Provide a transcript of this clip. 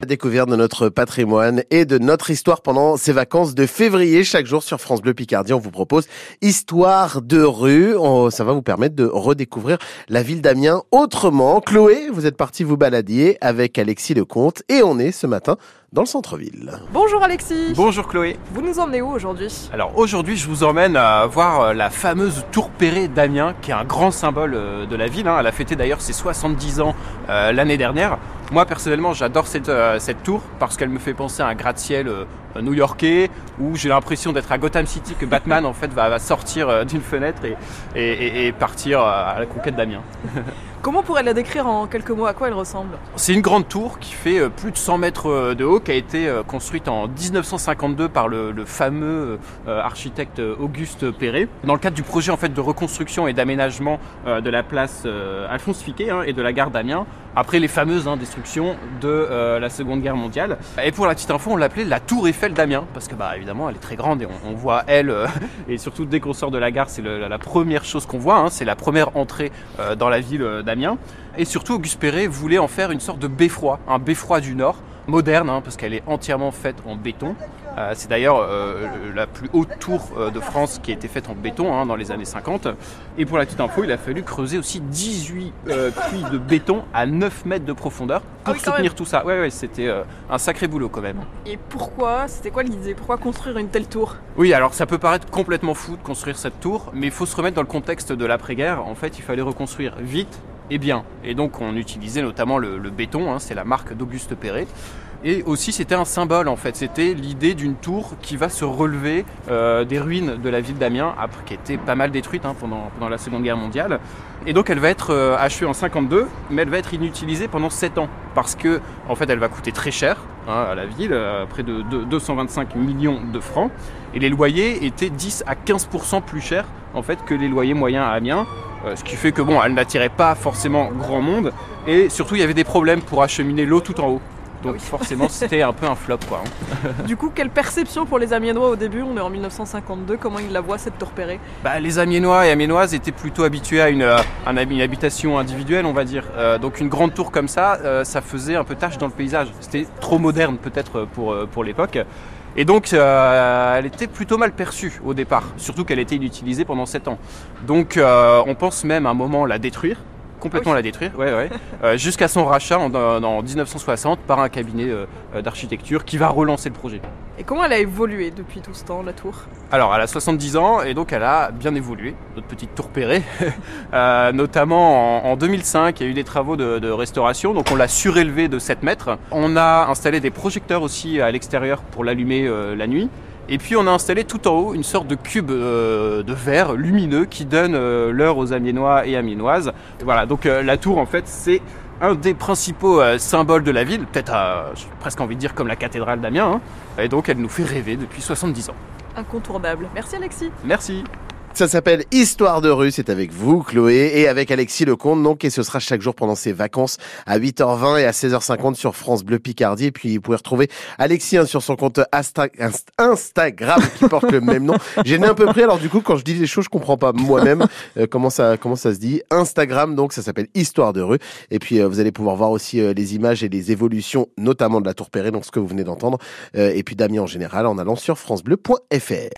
La découverte de notre patrimoine et de notre histoire pendant ces vacances de février. Chaque jour sur France Bleu Picardie, on vous propose Histoire de rue. ça va vous permettre de redécouvrir la ville d'Amiens autrement. Chloé, vous êtes parti vous balader avec Alexis Lecomte et on est ce matin dans le centre-ville. Bonjour Alexis. Bonjour Chloé. Vous nous emmenez où aujourd'hui? Alors aujourd'hui, je vous emmène à voir euh, la fameuse tour Perret d'Amiens, qui est un grand symbole euh, de la ville. Hein. Elle a fêté d'ailleurs ses 70 ans euh, l'année dernière. Moi personnellement, j'adore cette, cette tour parce qu'elle me fait penser à un gratte-ciel new-yorkais où j'ai l'impression d'être à Gotham City que Batman en fait va, sortir d'une fenêtre et, et partir à la conquête d'Amiens. Comment pourrait la décrire en quelques mots? À quoi elle ressemble? C'est une grande tour qui fait euh, plus de 100 mètres euh, de haut, qui a été euh, construite en 1952 par le, fameux architecte Auguste Perret, dans le cadre du projet en fait de reconstruction et d'aménagement de la place Alphonse Fiquet hein, et de la gare d'Amiens, après les fameuses hein, destructions de la Seconde Guerre mondiale. Et pour la petite info, on l'appelait la Tour Eiffel d'Amiens, parce que bah évidemment elle est très grande et on, voit elle, et surtout dès qu'on sort de la gare, c'est la première chose qu'on voit, hein, c'est la première entrée dans la ville d'Amiens. Et surtout, Auguste Perret voulait en faire une sorte de beffroi, un beffroi du Nord, moderne, hein, parce qu'elle est entièrement faite en béton. Euh, c'est d'ailleurs euh, la plus haute tour euh, de France qui a été faite en béton hein, dans les années 50. Et pour la petite info, il a fallu creuser aussi 18 puits de béton à 9 mètres de profondeur pour ah soutenir tout ça. Ouais, ouais, c'était un sacré boulot quand même. Et pourquoi C'était quoi l'idée? Pourquoi construire une telle tour? Oui, alors ça peut paraître complètement fou de construire cette tour, mais il faut se remettre dans le contexte de l'après-guerre. En fait, il fallait reconstruire vite et bien. Et donc on utilisait notamment le, béton, hein, c'est la marque d'Auguste Perret. Et aussi c'était un symbole en fait, c'était l'idée d'une tour qui va se relever euh, des ruines de la ville d'Amiens, qui était pas mal détruite hein, pendant, la Seconde Guerre mondiale. Et donc elle va être euh, achevée en 52, mais elle va être inutilisée pendant 7 ans, parce que en fait elle va coûter très cher hein, à la ville, euh, près de, de 225 millions de francs, et les loyers étaient 10 à 15% plus chers en fait que les loyers moyens à Amiens. Ce qui fait que bon, elle n'attirait pas forcément grand monde et surtout il y avait des problèmes pour acheminer l'eau tout en haut. Donc ah forcément c'était un peu un flop quoi. Hein. du coup quelle perception pour les Amiénois au début? On est en 1952, comment ils la voient cette tour bah, Les Amiénois et Amiénoises étaient plutôt habitués à une, euh, une habitation individuelle on va dire. Euh, donc une grande tour comme ça, ça faisait un peu tâche dans le paysage. C'était trop moderne peut-être pour, pour l'époque. Et donc, euh, elle était plutôt mal perçue au départ, surtout qu'elle était inutilisée pendant 7 ans. Donc, euh, on pense même à un moment la détruire, complètement la détruire, ouais, ouais, euh, jusqu'à son rachat en, 1960 par un cabinet euh, euh, d'architecture qui va relancer le projet. Et comment elle a évolué depuis tout ce temps, la tour? Alors, elle a 70 ans et donc elle a bien évolué, notre petite tour Perret. notamment en, 2005, il y a eu des travaux de, de restauration, donc on l'a surélevée de 7 mètres. On a installé des projecteurs aussi à l'extérieur pour l'allumer la nuit. Et puis on a installé tout en haut une sorte de cube euh, de verre lumineux qui donne euh, l'heure aux Amiénois et Amiénoises. Voilà, donc euh, la tour en fait c'est un des principaux symboles de la ville, peut-être presque envie de dire comme la cathédrale d'Amiens. Hein. Et donc elle nous fait rêver depuis 70 ans. Incontournable. Merci Alexis. Merci. Ça s'appelle Histoire de rue. C'est avec vous, Chloé, et avec Alexis Lecomte. Donc, et ce sera chaque jour pendant ses vacances à 8h20 et à 16h50 sur France Bleu Picardie. Et puis, vous pouvez retrouver Alexis hein, sur son compte Instagram qui porte le même nom. J'ai un peu pris. Alors, du coup, quand je dis des choses, je comprends pas moi-même euh, comment ça, comment ça se dit? Instagram, donc, ça s'appelle Histoire de rue. Et puis, euh, vous allez pouvoir voir aussi euh, les images et les évolutions, notamment de la Tour Perret, donc ce que vous venez d'entendre. et puis, Damien en général, en allant sur FranceBleu.fr.